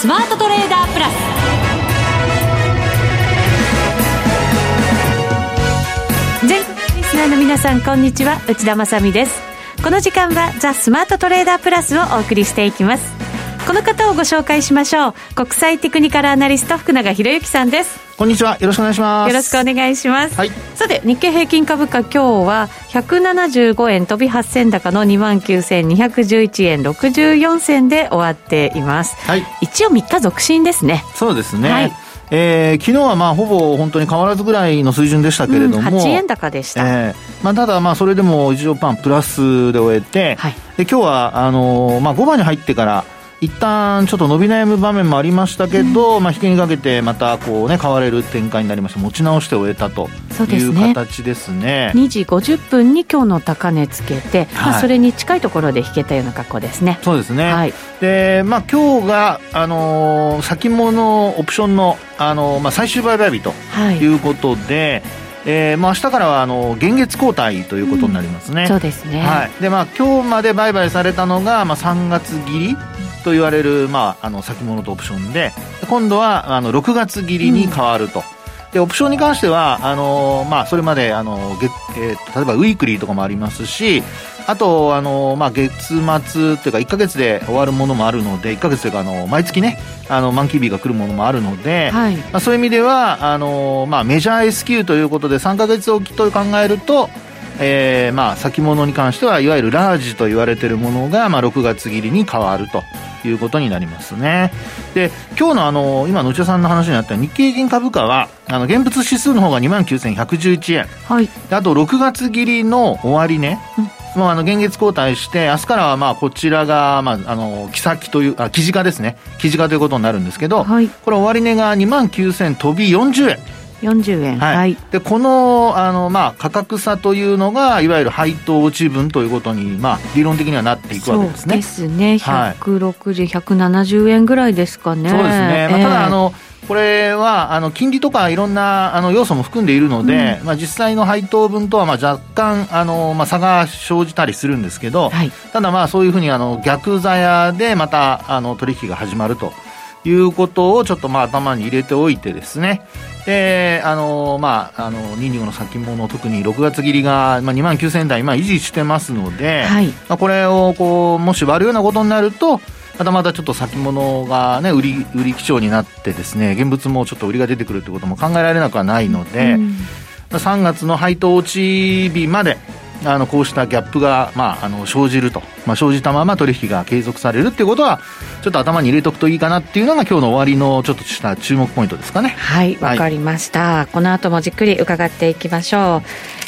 スマートトレーダープラス。全国リスナーの皆さんこんにちは。内田まさです。この時間はザ・スマートトレーダープラスをお送りしていきます。この方をご紹介しましょう。国際テクニカルアナリスト福永博之さんです。こんにちは。よろしくお願いします。よろしくお願いします、はい、さて日経平均株価今日は175円飛び8銭高の2万9211円64銭で終わっています、はい、一応3日続伸ですね。そうですね、はい。えー、昨日はまあほぼ本当に変わらずぐらいの水準でしたけれども、うん、8円高でした、えーまあ、ただ、まあそれでも一応パンプラスで終えて、はい、で今日はあのー、まあ、5番に入ってから、一旦ちょっと伸び悩む場面もありましたけど、うん、まあ、引きにかけてまたこう、ね、買われる展開になりまして持ち直して終えたという形ですね。すね。2時50分に今日の高値つけて、はい、まあ、それに近いところで引けたような格好ですね。そうですね、はい、でまあ、今日が、あのー、先物オプションの、あのー、まあ、最終売買日とい。うことで、はいえー、まあ明日からはあの現月交代ということになりますね、うん、そうですね、はい、でまあ今日まで売買されたのが、まあ、3月切りと言われる、まあ、あの先物とオプションで今度はあの6月切りに変わると。うんでオプションに関してはあのまあ、それまであの月、えー、例えばウィークリーとかもありますしあとあの、まあ、月末というか1か月で終わるものもあるので1か月というかあの毎月ねあの満期日が来るものもあるので、はい、まあ、そういう意味ではあの、まあ、メジャー S q ということで3か月おきと考えるとえーまあ、先物に関してはいわゆるラージと言われているものが、まあ、6月切りに変わるということになりますね。で、今日のあの、今の内田さんの話にあった日経平均株価は、あの、現物指数の方が29,111円。はい。あと、6月切りの終値、うんもうあの現月交代して、明日からはまあこちらが、まあ、あの、木先という、あ、記事化ですね。記事化ということになるんですけど、はい、これ終値が2万9000飛び40円。40円、はい、はい、でこのあの、まあ、価格差というのがいわゆる配当落ち分ということに、まあ、理論的にはなっていくわけですね。ですね。160、はい、170円ぐらいですかね。そうですね、まあ、ただあの、これはあの金利とかいろんなあの要素も含んでいるので、うん、まあ、実際の配当分とはまあ若干あの、まあ、差が生じたりするんですけど、はい、ただまあそういうふうにあの逆座屋でまたあの取引が始まるということをちょっとまあ頭に入れておいてですねで、あの、まあ、あの、225の先物、特に6月切りが、まあ、2万9000円台、まあ、維持してますので、はい、まあ、これを、こう、もし割るようなことになると、またまたちょっと先物がね、売り、売り基調になってですね、現物もちょっと売りが出てくるということも考えられなくはないので、うん、3月の配当落ち日まで、あのこうしたギャップが、まあ、あの生じると、まあ、生じたまま取引が継続されるっていうことはちょっと頭に入れておくといいかなっていうのが今日の終わりのちょっとした注目ポイントですかね。はいわかりました、はい、この後もじっくり伺っていきましょう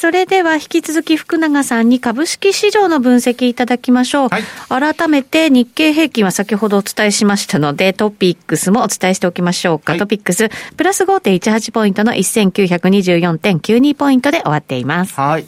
それでは引き続き福永さんに株式市場の分析いただきましょう。はい、改めて日経平均は先ほどお伝えしましたので、トピックスもお伝えしておきましょうか。はい、トピックス、プラス5.18ポイントの1924.92ポイントで終わっています。はい。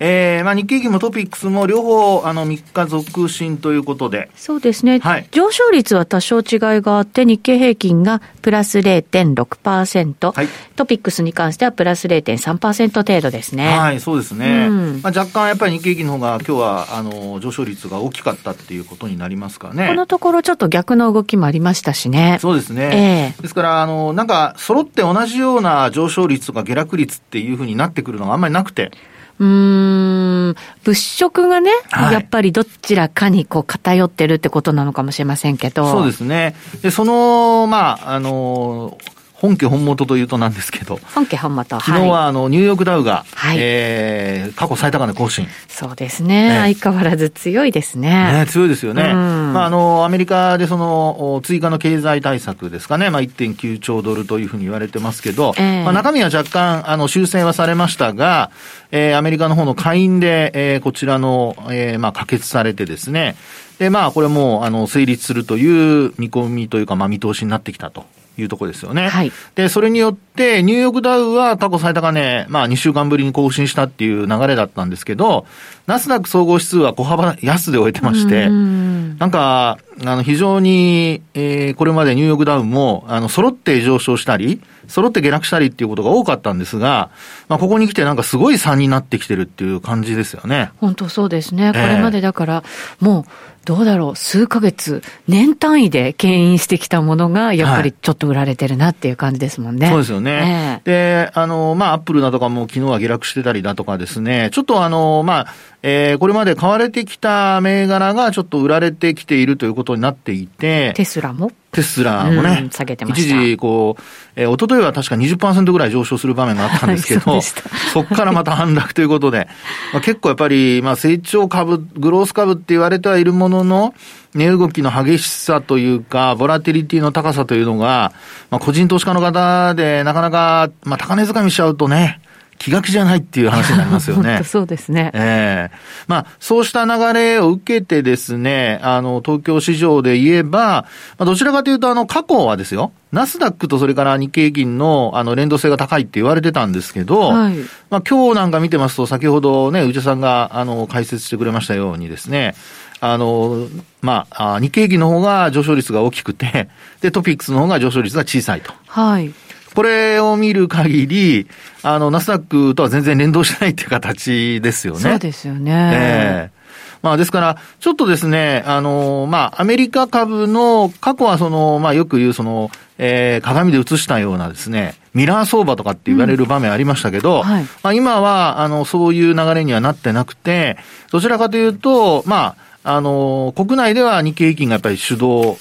えーまあ、日経平均もトピックスも両方あの3日続伸ということで。そうですね。はい、上昇率は多少違いがあって、日経平均がプラス0.6%、はい、トピックスに関してはプラス0.3%程度ですね。はい、そうですね。うん、まあ、若干やっぱり日経平均の方が今日はあの上昇率が大きかったっていうことになりますかね。このところちょっと逆の動きもありましたしね。そうですね。えー、ですから、あの、なんか揃って同じような上昇率とか下落率っていうふうになってくるのがあんまりなくて。うん、物色がね、はい、やっぱりどちらかにこう偏ってるってことなのかもしれませんけど。そうですね。で、その、まあ、あの、本家本元というとなんですけど、本家本元、昨日はあのニューヨークダウが、はい、えー、過去最高値更新。そうですね、ね、相変わらず強いですね。ね強いですよね。うん、まあ、あの、アメリカでその、追加の経済対策ですかね、まあ、1.9兆ドルというふうに言われてますけど、えー、まあ、中身は若干、あの、修正はされましたが、えー、アメリカの方の下院で、えー、こちらの、えー、まあ、可決されてですね、で、まあ、これも、あの、成立するという見込みというか、まあ、見通しになってきたというところですよね。はいで、それによって、ニューヨークダウは過去最高値、まあ2週間ぶりに更新したっていう流れだったんですけど、ナスダック総合指数は小幅安で終えてまして、うんなんか、あの、非常に、えーこれまでニューヨークダウンも、あの、揃って上昇したり、揃って下落したりっていうことが多かったんですが、まあ、ここに来てなんかすごい差になってきてるっていう感じですよね。本当そうですね。こええれまでだから、もう、どうだろう、数ヶ月、年単位で牽引してきたものが、やっぱりちょっと売られてるなっていう感じですもんね。そうですよね。で、あの、まあ、アップルだとかも昨日は下落してたりだとかですね、ちょっとあの、まあ、えーこれまで買われてきた銘柄がちょっと売られてきているということになっていて、テスラも？テスラもね、うん下げてました。一時、こう、えー、一昨日は確か20%ぐらい上昇する場面があったんですけど、は いそこからまた反落ということで、まあ、結構やっぱり、まあ、成長株、グロース株って言われてはいるものの、値動きの激しさというか、ボラティリティの高さというのが、まあ、個人投資家の方でなかなか、まあ、高値掴みしちゃうとね、気が気じゃないっていう話になりますよね 本当。そうですね。ええまあ、そうした流れを受けてですね、あの、東京市場で言えば、まあ、どちらかというと、あの、過去はですよ、ナスダックとそれから日経平均の、あの、連動性が高いって言われてたんですけど、はいまあ、今日なんか見てますと、先ほどね、内田さんが、あの、解説してくれましたようにですね、あの、まあ、あ日経平均の方が上昇率が大きくて、で、トピックスの方が上昇率が小さいと。はい。これを見る限り、あの、ナスダックとは全然連動してないっていう形ですよね。そうですよね。ええまあですから、ちょっとですね、あの、まあ、アメリカ株の、過去はその、まあよく言うその、えー鏡で映したようなですね、ミラー相場とかって言われる場面ありましたけど、うんはいまあ今は、あの、そういう流れにはなってなくて、どちらかというと、まあ、あの、国内では日経平均がやっぱり主導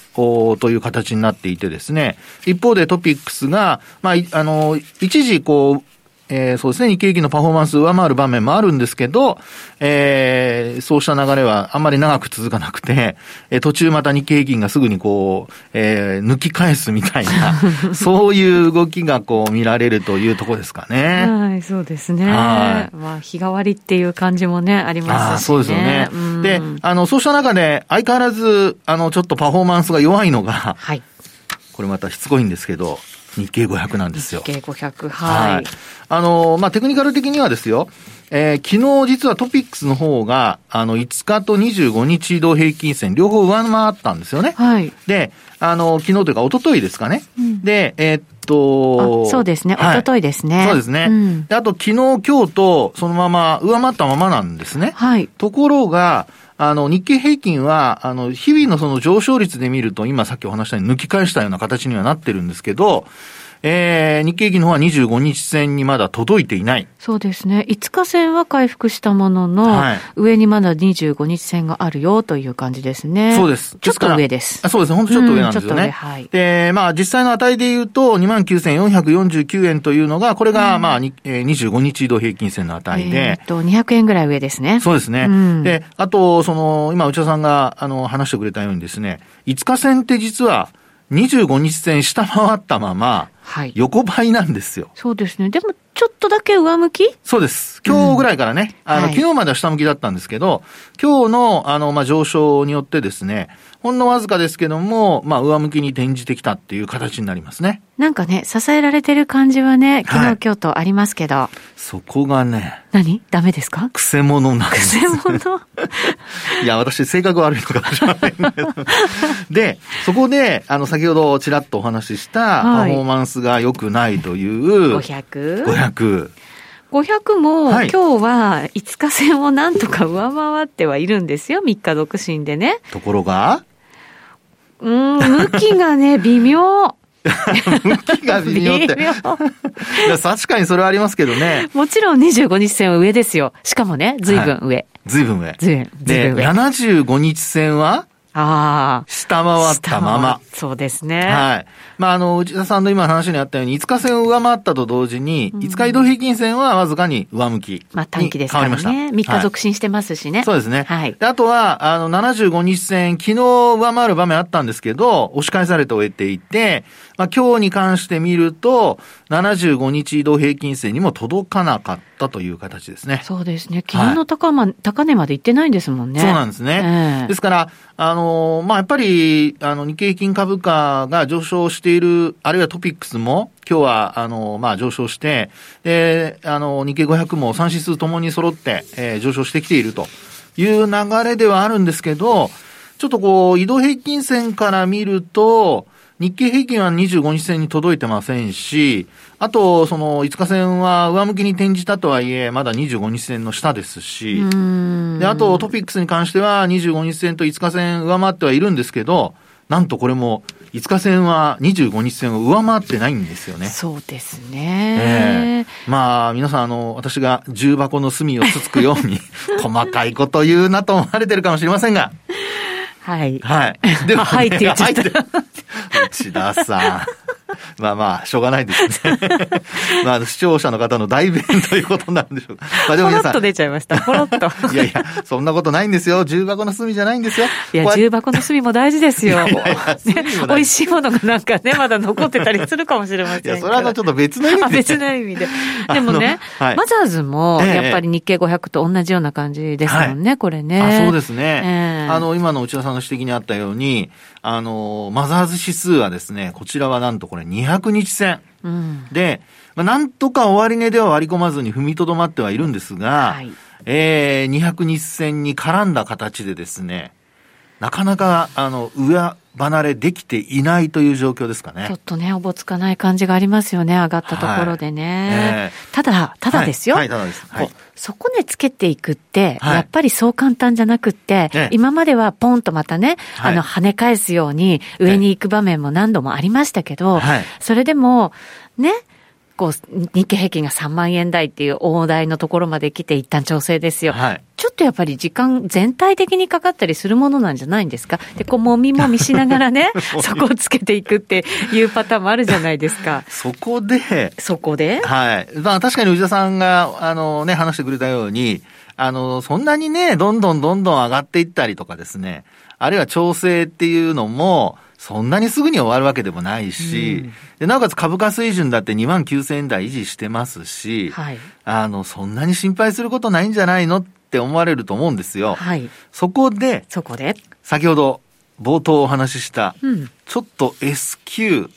という形になっていてですね、一方でトピックスが、まあ、あの、一時こう、えーそうですね、日経平均のパフォーマンス上回る場面もあるんですけど、えーそうした流れはあんまり長く続かなくて、えー途中また日経平均がすぐにこう、えー抜き返すみたいな、そういう動きがこう見られるというところですかね。はい、そうですね。はまあ、日替わりっていう感じもね、ありますしね。そうですよねうん。で、あの、そうした中で、相変わらず、あの、ちょっとパフォーマンスが弱いのが、はい。これまたしつこいんですけど、日経500なんですよ。日経500、はい。あの、まあ、テクニカル的にはですよ、えー昨日実はトピックスの方が、あの、5日と25日移動平均線、両方上回ったんですよね。はい。で、あの、昨日というか、一昨日ですかね。うんで、えーっとあ、そうですね。はい一昨日ですね。そうですね。うんであと、昨日、今日と、そのまま、上回ったままなんですね。はい。ところが、あの、日経平均は、あの、日々のその上昇率で見ると、今さっきお話したように抜き返したような形にはなってるんですけど、えー、日経平均の方は25日線にまだ届いていない。そうですね。5日線は回復したものの、はい上にまだ25日線があるよという感じですね。そうです。ちょっと上です。あそうです。本当ちょっと上なんですようんちょっと上ね。はいで、まあ実際の値で言うと、29,449円というのが、これが、まあ、にえー25日移動平均線の値で、えーっと、200円ぐらい上ですね。そうですね。うんで、あと、その、今、内田さんが、あの、話してくれたようにですね、5日線って実は、25日線下回ったまま、はい。横ばいなんですよ。そうですね。でも、ちょっとだけ上向き？そうです。今日ぐらいからね、あの、はい昨日までは下向きだったんですけど、今日の、あの、まあ、上昇によってですね、ほんのわずかですけども、まあ、上向きに転じてきたっていう形になりますね。なんかね、支えられてる感じはね、昨日、はい今日とありますけど。そこがね、何？ダメですか？くせ者なんです。専門のいや、私、性格悪いのかもしれないんだけど。で、そこで、あの、先ほどちらっとお話しした、パはいフォーマンスが良くないという、500? 500。500も、はい今日は5日線をなんとか上回ってはいるんですよ。3日独身でね。ところが、うーん、向きがね、微妙。向きが微妙って。確かにそれはありますけどね。もちろん25日線は上ですよ。しかもね、ずいぶん上。ずいぶん上。ずい上。あ75日線は、あー。下回ったまま。そうですね。はい。まあ、あの、内田さんの今話にあったように、5日線を上回ったと同時に、5日移動平均線はわずかに上向きにまあ短期ですから変わりまね。3した。はい日続伸してますしね。そうですね。はい。であとは、あの、75日線、昨日上回る場面あったんですけど、押し返されて終えていて、まあ、今日に関して見ると、75日移動平均線にも届かなかったという形ですね。そうですね。昨日の高,、ま高値まで行ってないんですもんね。そうなんですね。ええですから、あのの、まあ、やっぱり、あの、日経平均株価が上昇している、あるいはトピックスも、今日は、あの、まあ、上昇して、で、あの、日経500も3指数ともに揃って、えー、上昇してきているという流れではあるんですけど、ちょっとこう、移動平均線から見ると、日経平均は25日線に届いてませんし、あと、その5日線は上向きに転じたとはいえ、まだ25日線の下ですし、で、あとトピックスに関しては25日線と5日線上回ってはいるんですけど、なんとこれも5日線は25日線を上回ってないんですよね。そうですね。えー、まあ、皆さん、あの、私が重箱の隅をつつくように、細かいこと言うなと思われてるかもしれませんが、はい。はい。でも、ね、はいって言っちゃった。内田さん。まあまあ、しょうがないですね。まあ、視聴者の方の代弁ということなんでしょうか。まあでも皆さん。ポロッと出ちゃいました。ポロッと。いやいや、そんなことないんですよ。重箱の隅じゃないんですよ。いや、重箱の隅も大事ですよ。ね、美味しいものがなんかね、まだ残ってたりするかもしれませんいや、それはちょっと別の意味で。別の意味で。でもね、はい、マザーズも、やっぱり日経500と同じような感じですもんね、はい、これね。あそうですね。えー、あの、今の内田さんの指摘にあったように、あの、マザーズ指数はですね、こちらはなんとこれ200日線。うん、で、まあ、なんとか終値では割り込まずに踏みとどまってはいるんですが、はい、えー、200日線に絡んだ形でですね、なかなか、あの、上離れできていないという状況ですかね。ちょっとね、おぼつかない感じがありますよね、上がったところでね。はいえー、ただ、ただですよ。はい、はい、ただです。はい、底値つけていくって、やっぱりそう簡単じゃなくって、今まではポンとまたね、あの、跳ね返すように上に行く場面も何度もありましたけど、それでも、ね、こう、日経平均が3万円台っていう大台のところまで来て一旦調整ですよ。はい、ちょっとやっぱり時間全体的にかかったりするものなんじゃないんですか？で、こう、もみもみしながらね、そこをつけていくっていうパターンもあるじゃないですか。そこで、そこで？はい。まあ確かに内田さんが、あのね、話してくれたように、あの、そんなにね、どんどんどんどん上がっていったりとかですね、あるいは調整っていうのも、そんなにすぐに終わるわけでもないし、うん、でなおかつ株価水準だって2万9000円台維持してますし、はい、あの、そんなに心配することないんじゃないのって思われると思うんですよ。はい、そこで、そこで、先ほど冒頭お話しした、うん、ちょっと S q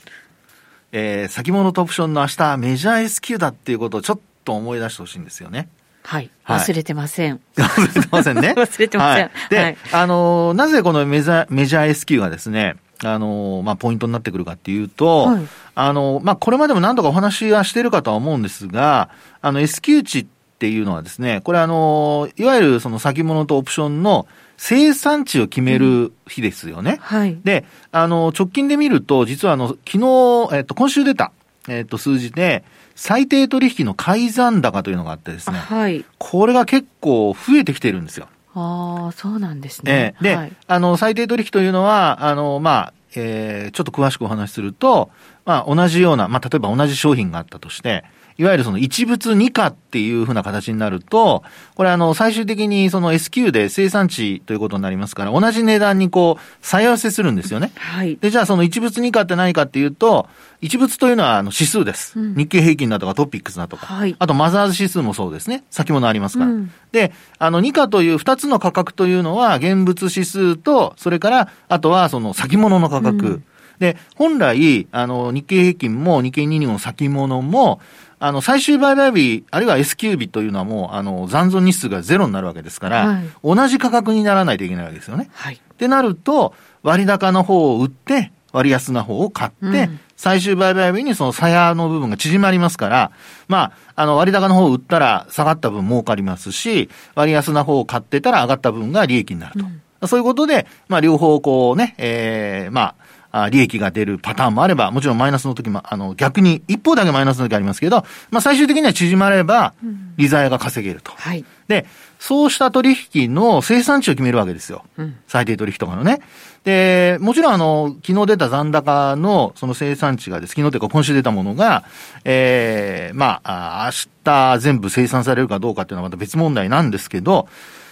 えー、先物とオプションの明日メジャー S q だっていうことをちょっと思い出してほしいんですよね。はい。忘れてません。忘れてませんね。忘れてません。はい、で、はい、あのー、なぜこのメジャー、メジャー S q がですね、あの、まあ、ポイントになってくるかっていうと、はい、あの、まあ、これまでも何度かお話はしているかとは思うんですが、あの、S q 値っていうのはですね、これあの、いわゆるその先物とオプションの生産値を決める日ですよね。うん、はい。で、あの、直近で見ると、実はあの、昨日、えっと、今週出た、えっと、数字で、最低取引の改ざん高というのがあってですね。はい。これが結構増えてきてるんですよ。ああ、そうなんですね。えー、で、はい、あの、最低取引というのは、あの、まあ、えー、ちょっと詳しくお話しすると、まあ、同じような、まあ、例えば同じ商品があったとして、いわゆるその一物二価っていうふうな形になると、これあの、最終的にその S q で生産地ということになりますから、同じ値段にこう、再合わせするんですよね。はい。で、じゃあその一物二価って何かっていうと、一物というのはあの指数です。うん、日経平均だとかトピックスだとか。はい。あとマザーズ指数もそうですね。先物ありますから。うん、で、あの、二価という二つの価格というのは、現物指数と、それから、あとはその先物の価格。うんで、本来、あの、日経平均も日経225の先物も、あの、最終売買日、あるいは S q 日というのはもう、あの、残存日数がゼロになるわけですから、はい、同じ価格にならないといけないわけですよね。はい。ってなると、割高の方を売って、割安な方を買って、うん、最終売買日にその鞘の部分が縮まりますから、まあ、あの、割高の方を売ったら下がった分儲かりますし、割安な方を買ってたら上がった分が利益になると。うん、そういうことで、まあ、両方こうね、ええー、まあ、あ利益が出るパターンもあれば、もちろんマイナスの時も、あの、逆に、一方だけマイナスの時ありますけど、まあ最終的には縮まれば、利ザヤが稼げると。はい。で、そうした取引の生産値を決めるわけですよ。うん、最低取引とかのね。で、もちろんあの、昨日出た残高のその生産値がです。昨日というか今週出たものが、ええー、まあ、明日全部生産されるかどうかっていうのはまた別問題なんですけど、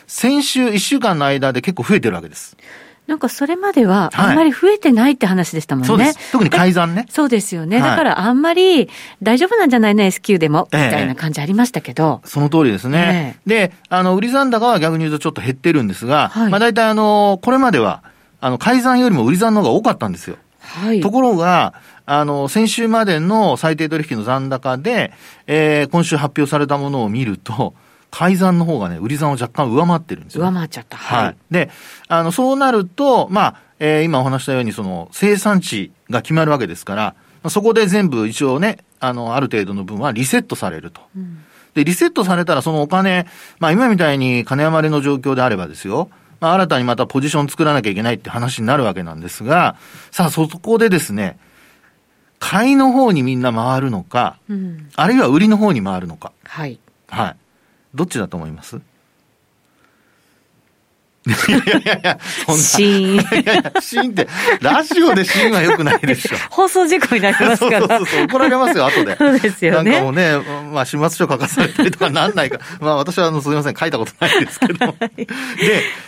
先週1週間の間で結構増えてるわけです。なんかそれまではあんまり増えてないって話でしたもんね。そうです。特に改ざんね。そうですよね。だからあんまり大丈夫なんじゃないの？S q でも、みたいな感じありましたけど。その通りですね。で、あの、売り残高は逆に言うとちょっと減ってるんですが、はい、まあ大体あの、これまでは、あの、改ざんよりも売り算の方が多かったんですよ。はい。ところが、あの、先週までの最低取引の残高で、えー、今週発表されたものを見ると、改ざんの方がね、売り算を若干上回ってるんですよ、上回っちゃった。はい。はい。で、あの、そうなると、まあ、えー今お話したように、その、生産地が決まるわけですから、まあそこで全部一応ね、あの、ある程度の分はリセットされると。で、リセットされたらそのお金、まあ今みたいに金余りの状況であればですよ、まあ新たにまたポジション作らなきゃいけないって話になるわけなんですが、さあそこでですね、買いの方にみんな回るのか、うん。あるいは売りの方に回るのか。はい。はい。どっちだと思います？いやいやいやそんな。シーン。いやいや、シーンって、ラジオでシーンは良くないでしょ。放送事故になりますから。そうそうそう、怒られますよ、後で。そうですよねなんかもうね、まあ、始末書書かされたりとかなんないか。まあ、私はあの、すみません、書いたことないですけども。で、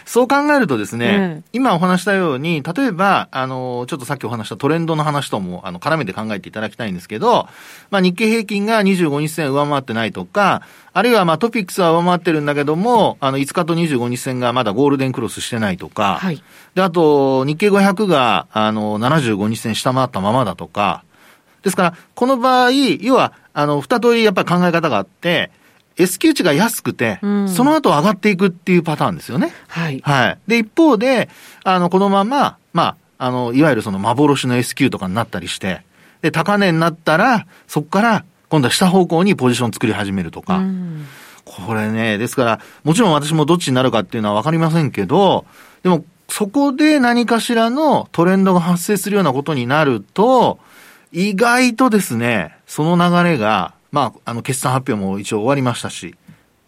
そう考えるとですね、うん今お話したように、例えば、あの、ちょっとさっきお話したトレンドの話とも、あの、絡めて考えていただきたいんですけど、まあ、日経平均が25日線上回ってないとか、あるいはまあトピックスは上回ってるんだけども、あの5日と25日線がまだゴールデンクロスしてないとか、はいで、あと日経500があの75日線下回ったままだとか、ですから、この場合、要は、あの、二通りやっぱり考え方があって、S q 値が安くて、うんその後上がっていくっていうパターンですよね。はい。はい。で、一方で、あの、このまま、まあ、あの、いわゆるその幻の S q とかになったりして、で、高値になったら、そこから、今度は下方向にポジション作り始めるとか。うんこれね、ですから、もちろん私もどっちになるかっていうのはわかりませんけど、でも、そこで何かしらのトレンドが発生するようなことになると、意外とですね、その流れが、まあ、あの、決算発表も一応終わりましたし、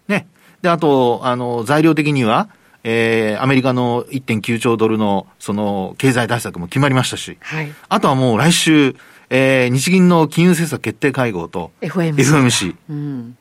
ね。で、あと、あの、材料的には、えー、アメリカの1.9兆ドルの、その、経済対策も決まりましたし、はい。あとはもう来週、えー、日銀の金融政策決定会合と、FOMC。FOMC。うん。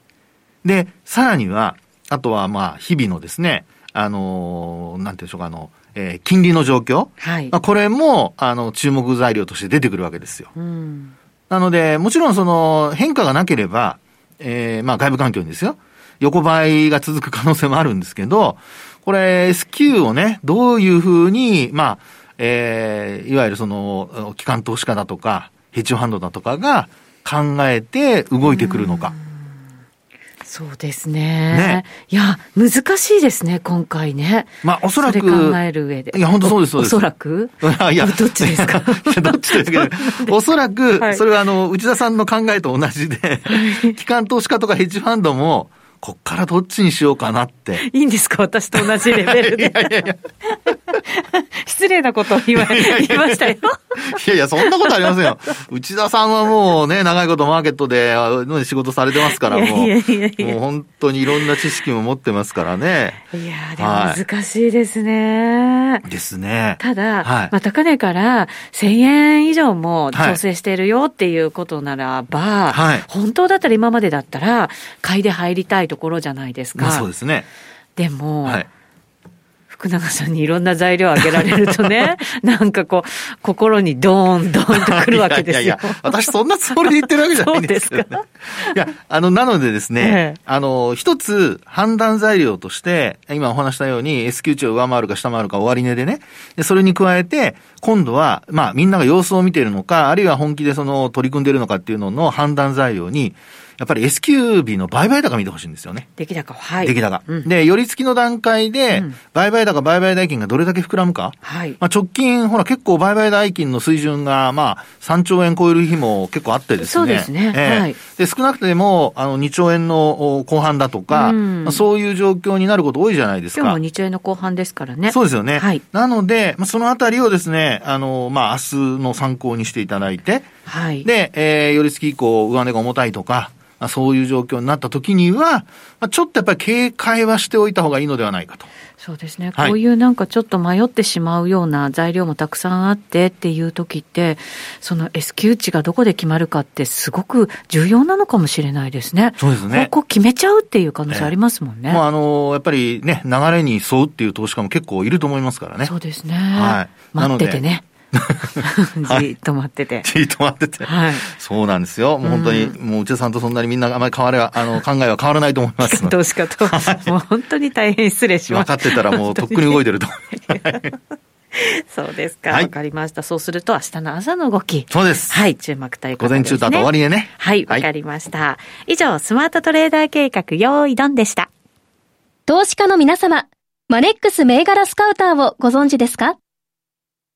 で、さらには、あとはまあ、日々のですね、あのーなんていうんでしょうか、あの、えー金利の状況。はいまあ、。これも、あの、注目材料として出てくるわけですよ。うん。なので、もちろんその、変化がなければ、えーまあ、外部環境にですよ。横ばいが続く可能性もあるんですけど、これ、S q をね、どういうふうに、まあ、えーいわゆるその、機関投資家だとか、ヘッジファンドだとかが考えて動いてくるのか。そうですね。ねいや、難しいですね、今回ね。まあ、おそらく。考える上で。いや、本当そうです、そうです。おそらく？あ いや、どっちですか？どっちというわけで、おそらくは、いそれはあの、内田さんの考えと同じで、機関投資家とかヘッジファンドも、こっからどっちにしようかなって。いいんですか？私と同じレベルで。失礼なことを言わ言いましたよ。いやいや、そんなことありませんよ。内田さんはもうね、長いことマーケットで仕事されてますから、もう。いやいやもう本当にいろんな知識も持ってますからね。いやーでも難しいですね。ですね。ただ、はいまあ、高値から1000円以上も調整しているよっていうことならば、はい本当だったら今までだったら、買いで入りたいところじゃないですか。まあそうですね。でも、はい。福永さんにいろんな材料を挙げられるとね、なんかこう、心にドーン、ドーンとくるわけですよ。いやいや、私そんなつもりで言ってるわけじゃないんですけど、ね。いや、あの、なのでですね、ええあの、一つ判断材料として、今お話したように S q 値を上回るか下回るか終値でね、でそれに加えて、今度は、まあ、みんなが様子を見ているのか、あるいは本気でその、取り組んでいるのかっていうのの判断材料に、やっぱり S q b の売買高見てほしいんですよね。出来高、はい。出来高。うんで、寄り付きの段階でうん、売買高、売買代金がどれだけ膨らむか。はい。まあ、直近、ほら、結構売買代金の水準が、まあ、3兆円超える日も結構あってですね。そうですねええはいで、少なくても、あの、2兆円のお後半だとか、うんまあそういう状況になること多いじゃないですか。今日も日円の後半ですからね。そうですよね。はいなので、まあ、そのあたりをですね、あの、まあ、明日の参考にしていただいて、はい。で、えー、寄り付き以降、上値が重たいとか、まあ、そういう状況になった時には、まあ、ちょっとやっぱり警戒はしておいた方がいいのではないかと。そうですね。はいこういうなんかちょっと迷ってしまうような材料もたくさんあってっていう時って、その S q 値がどこで決まるかってすごく重要なのかもしれないですね。そうですねここ決めちゃうっていう可能性ありますもんね。もうあの、やっぱりね、流れに沿うっていう投資家も結構いると思いますからね。そうですね。はい待っててね。じーっと待ってて。じーっと待ってて。はい。そうなんですよ。もう本当に、もう内田さんとそんなにみんなあまり変われは、あの、考えは変わらないと思いますので。投資家と、もう本当に大変失礼しま分す。かってたらもう とっくに動いてると思います。そうですか。わ、はいかりました。そうすると明日の朝の動き。そうです。はい、注目ということです、ね。午前中とあと終わりでね。はい、わかりました。以上、スマートトレーダー計画、用意ドンでした。投資家の皆様、マネックス銘柄スカウターをご存知ですか？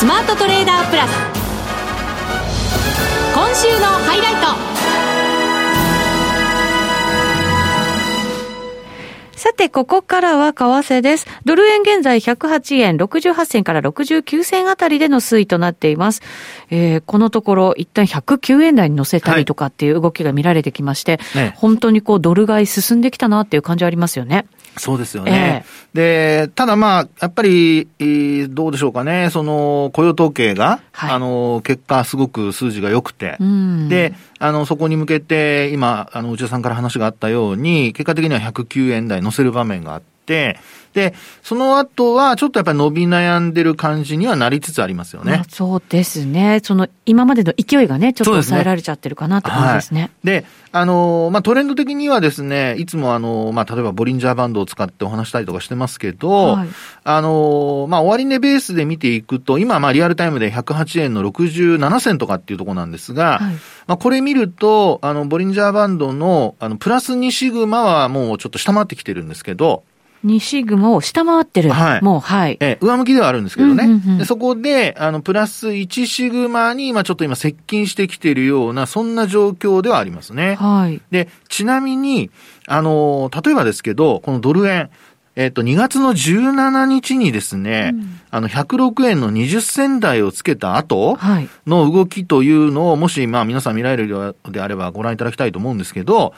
ザ・スマートトレーダープラス今週のハイライトさて、ここからは為替です。ドル円現在108円68銭から69銭あたりでの推移となっています。えーこのところ一旦109円台に乗せたりとかっていう動きが見られてきまして、ね本当にこうドル買い進んできたなっていう感じありますよね。そうですよね。で、ただまあ、やっぱり、えーどうでしょうかね、その、雇用統計が、はい。あの、結果すごく数字が良くて、うん。で、あの、そこに向けて、今、あの、内田さんから話があったように、結果的には109円台乗せる場面があって、で、その後は、ちょっとやっぱり伸び悩んでる感じにはなりつつありますよねまあ。そうですね。その今までの勢いがね、ちょっと抑えられちゃってるかなって感じですね。で、あの、まあ、トレンド的にはですね、いつもあの、まあ、例えばボリンジャーバンドを使ってお話したりとかしてますけど、はいあの、まあ、終値ベースで見ていくと、今、まあ、リアルタイムで108円の67銭とかっていうところなんですが、はいまあ、これ見ると、あの、ボリンジャーバンドの、あの、プラス2シグマはもうちょっと下回ってきてるんですけど、2シグマを下回ってる。はいもう、はい。えー上向きではあるんですけどね。うんうんうんでそこで、あの、プラス1シグマに、まあ、ちょっと今接近してきているような、そんな状況ではありますね。はい。で、ちなみに、あの、例えばですけど、このドル円、えっと、2月の17日にですね、あの、106円の20銭台をつけた後はい。の動きというのを、もし、まあ、皆さん見られるようであればご覧いただきたいと思うんですけど、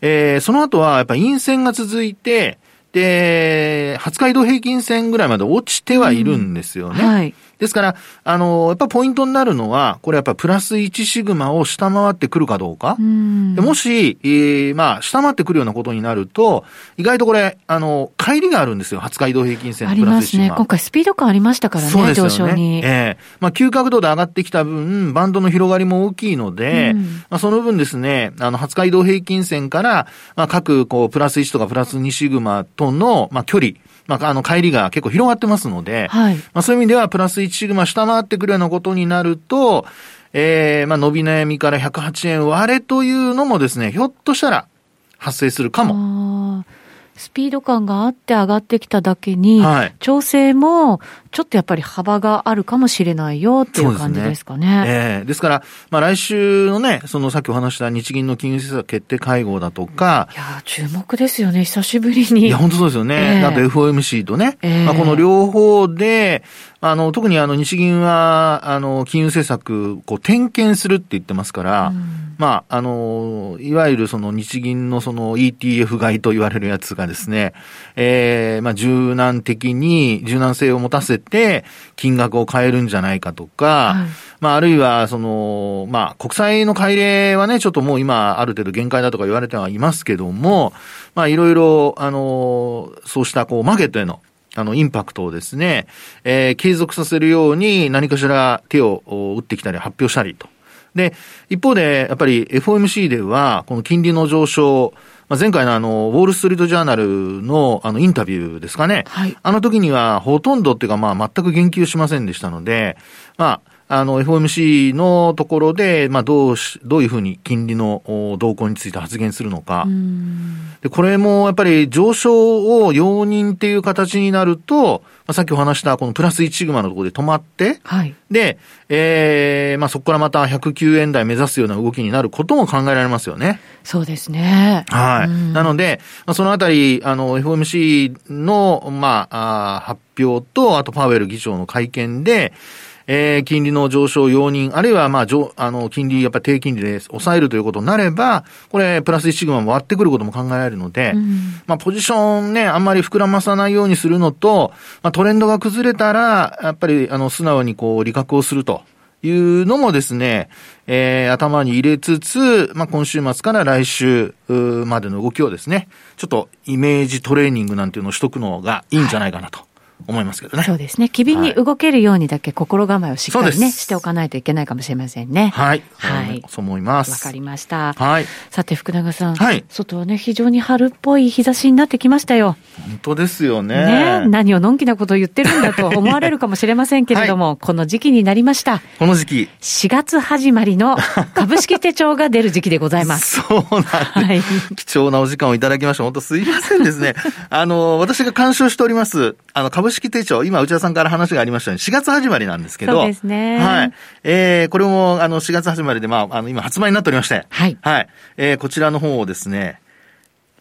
えーその後は、やっぱ陰線が続いて、で、20日移動平均線ぐらいまで落ちてはいるんですよね。はい。ですから、あの、やっぱポイントになるのは、これやっぱプラス1シグマを下回ってくるかどうか。うもし、えーまあ、下回ってくるようなことになると、意外とこれ、あの、帰りがあるんですよ。20日移動平均線あのプラス1りますね。シグマ。今回スピード感ありましたからね、そうですよね。上昇に。ええまあ、急角度で上がってきた分、バンドの広がりも大きいので、うんまあ、その分ですね、あの、20日移動平均線から、まあ、各、こう、プラス1とかプラス2シグマとの、まあ、距離、まあ、あの、帰りが結構広がってますので、はい。まあ、そういう意味では、プラス1シグマ下回ってくるようなことになると、ええまあ、伸び悩みから108円割れというのもですね、ひょっとしたら発生するかも。スピード感があって上がってきただけに、はい調整もちょっとやっぱり幅があるかもしれないよっていう感じですかね。ええ。ですから、まあ来週のね、そのさっきお話した日銀の金融政策決定会合だとか、いや注目ですよね、久しぶりに。いや、本当そうですよね。ええ。あと FOMC とね、ええ。まあこの両方で、あの、特にあの日銀は、あの、金融政策、こう、点検するって言ってますから、まあ、あの、いわゆるその日銀のその ETF 買いと言われるやつがですね、えー、まあ、柔軟的に、柔軟性を持たせて、金額を変えるんじゃないかとか、はいまあ、あるいは、その、まあ、国債の改例はね、ちょっともう今、ある程度限界だとか言われてはいますけども、まあ、いろいろ、あの、そうした、こう、マーケットへの、あの、インパクトをですね、えー継続させるように何かしら手をお打ってきたり発表したりと。で、一方で、やっぱり FOMC では、この金利の上昇、まあ、前回のあの、ウォールストリートジャーナルのあの、インタビューですかね。はいあの時には、ほとんどっていうか、まあ、全く言及しませんでしたので、まあ、あの、FOMC のところで、まあ、どうし、どういうふうに金利のお動向について発言するのか。で、これもやっぱり上昇を容認っていう形になると、まあ、さっきお話したこのプラス1シグマのところで止まって、はい。で、ええまあ、そこからまた109円台目指すような動きになることも考えられますよね。そうですね。はい。うんなので、まあ、そのあたり、あの、FOMC の、まあ、発表と、あとパウエル議長の会見で、えー、金利の上昇容認、あるいは、まあ、上、あの、金利、やっぱり低金利で抑えるということになれば、これ、プラス1シグマも割ってくることも考えられるので、まあ、ポジションね、あんまり膨らまさないようにするのと、まあ、トレンドが崩れたら、やっぱり、あの、素直にこう、利確をすると。いうのもですね、えー、頭に入れつつ、まあ、今週末から来週までの動きをですね、ちょっとイメージトレーニングなんていうのをしとくのがいいんじゃないかなと思いますけどね。そうですね。機敏に動けるようにだけ心構えをしっかりね、しておかないといけないかもしれませんね。はい。はいそう思います。わかりました。はい。さて、福永さん。はい外はね、非常に春っぽい日差しになってきましたよ。本当ですよね。ね何をのんきなことを言ってるんだと思われるかもしれませんけれども、この時期になりました。この時期。4月始まりの株式手帳が出る時期でございます。そうなんです。はい。貴重なお時間をいただきまして、本当すいませんですね。あの、私が監修しております、あの、株式手帳、今、内田さんから話がありましたように、4月始まりなんですけど。そうですねはい。えー、これも、あの、4月始まりで、まあ、あの、今、発売になっておりまして。はいはい。えー、こちらの方をですね、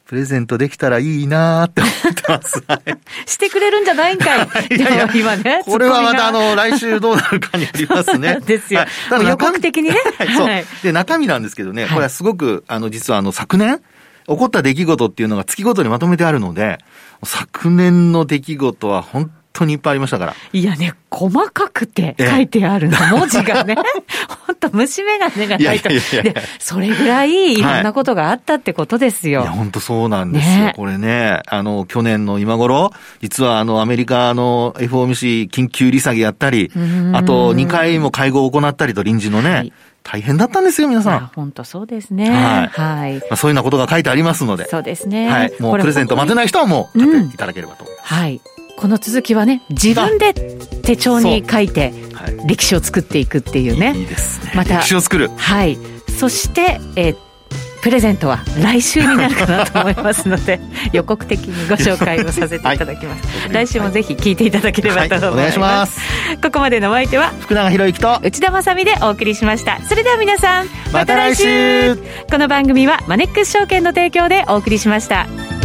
プレゼントできたらいいなーって思ってます。はい。してくれるんじゃないんかい。いやいや今ね。これはまたあの、来週どうなるかにありますね。ですよはい予告的にねはい、そうはい。で、中身なんですけどね、はいこれはすごく、あの、実はあの、昨年、起こった出来事っていうのが月ごとにまとめてあるので、昨年の出来事は本当にいっぱいありましたから。いやね、細かくてええ書いてあるの、文字がね。本当虫眼鏡がないと。いやいやいやいやで、それぐらいいろんなことがあったってことですよ。いや、本当そうなんですよ。ねこれね、あの、去年の今頃、実はあの、アメリカの FOMC 緊急利下げやったりん、あと2回も会合を行ったりと臨時のね、はい大変だったんですよ、皆さん。本当そうですね。はいはい。あ、そういうようなことが書いてありますので、そうですね。はい。もうプレゼント待てない人はもう買っていただければと思います。はい。この続きはね、自分で手帳に書いてはい、歴史を作っていくっていうね。いいですね。また歴史を作る。はい。そして、えープレゼントは来週になるかなと思いますので、予告的にご紹介をさせていただきます。はい来週もぜひ聞いていただければと思います。はいお願いします。ここまでのお相手は、福永博之と、内田まさみでお送りしました。それでは皆さん、また来週この番組はマネックス証券の提供でお送りしました。